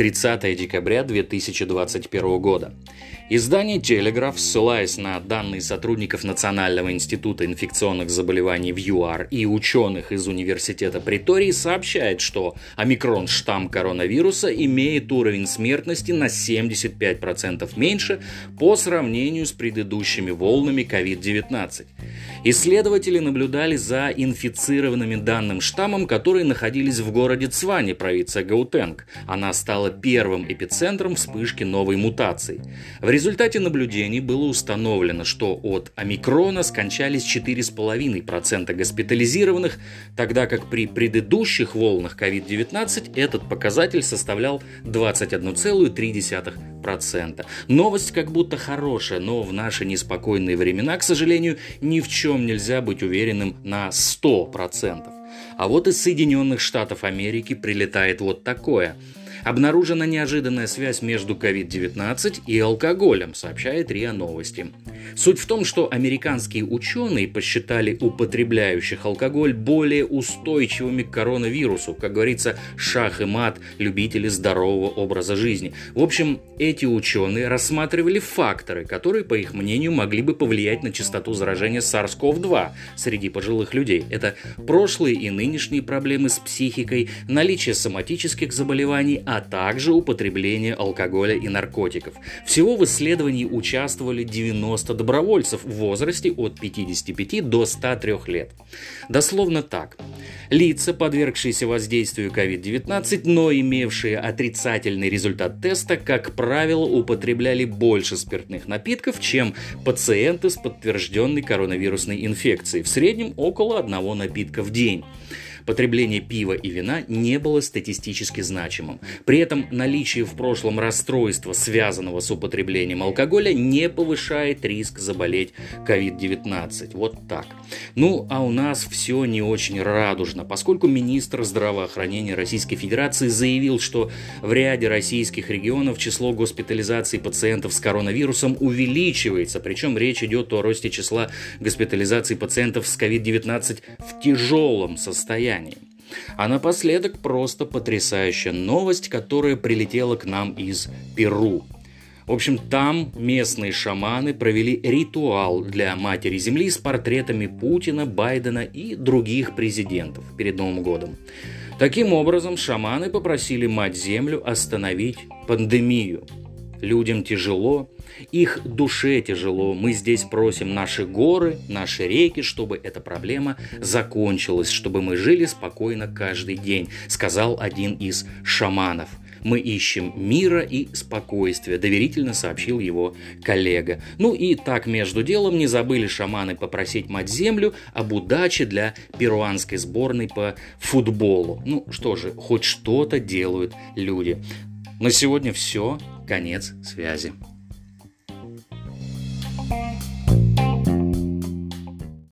30 декабря 2021 года. Издание «Телеграф», ссылаясь на данные сотрудников Национального института инфекционных заболеваний в ЮАР и ученых из Университета Притории, сообщает, что омикрон штамм коронавируса имеет уровень смертности на 75% меньше по сравнению с предыдущими волнами COVID-19. Исследователи наблюдали за инфицированными данным штаммом, которые находились в городе Цване, провинция Гаутенг. Она стала первым эпицентром вспышки новой мутации. В результате наблюдений было установлено, что от омикрона скончались 4,5% госпитализированных, тогда как при предыдущих волнах COVID-19 этот показатель составлял 21,3%. Новость как будто хорошая, но в наши неспокойные времена, к сожалению, ни в чем нельзя быть уверенным на 100%. А вот из Соединенных Штатов Америки прилетает вот такое – Обнаружена неожиданная связь между COVID-19 и алкоголем, сообщает РИА Новости. Суть в том, что американские ученые посчитали употребляющих алкоголь более устойчивыми к коронавирусу, как говорится, шах и мат, любители здорового образа жизни. В общем, эти ученые рассматривали факторы, которые, по их мнению, могли бы повлиять на частоту заражения SARS-CoV-2 среди пожилых людей. Это прошлые и нынешние проблемы с психикой, наличие соматических заболеваний, а также употребление алкоголя и наркотиков. Всего в исследовании участвовали 90 добровольцев в возрасте от 55 до 103 лет. Дословно так. Лица, подвергшиеся воздействию COVID-19, но имевшие отрицательный результат теста, как правило, употребляли больше спиртных напитков, чем пациенты с подтвержденной коронавирусной инфекцией, в среднем около одного напитка в день потребление пива и вина не было статистически значимым. При этом наличие в прошлом расстройства, связанного с употреблением алкоголя, не повышает риск заболеть COVID-19. Вот так. Ну, а у нас все не очень радужно, поскольку министр здравоохранения Российской Федерации заявил, что в ряде российских регионов число госпитализаций пациентов с коронавирусом увеличивается, причем речь идет о росте числа госпитализаций пациентов с COVID-19 в тяжелом состоянии состоянии. А напоследок просто потрясающая новость, которая прилетела к нам из Перу. В общем, там местные шаманы провели ритуал для Матери Земли с портретами Путина, Байдена и других президентов перед Новым годом. Таким образом, шаманы попросили Мать Землю остановить пандемию – Людям тяжело, их душе тяжело. Мы здесь просим наши горы, наши реки, чтобы эта проблема закончилась, чтобы мы жили спокойно каждый день, сказал один из шаманов. Мы ищем мира и спокойствия, доверительно сообщил его коллега. Ну и так между делом не забыли шаманы попросить мать землю об удаче для перуанской сборной по футболу. Ну что же, хоть что-то делают люди. На сегодня все. Конец связи.